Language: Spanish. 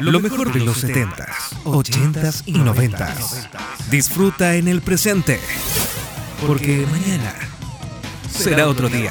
Lo mejor de los 70s, 80s y 90s. Disfruta en el presente. Porque mañana será otro día.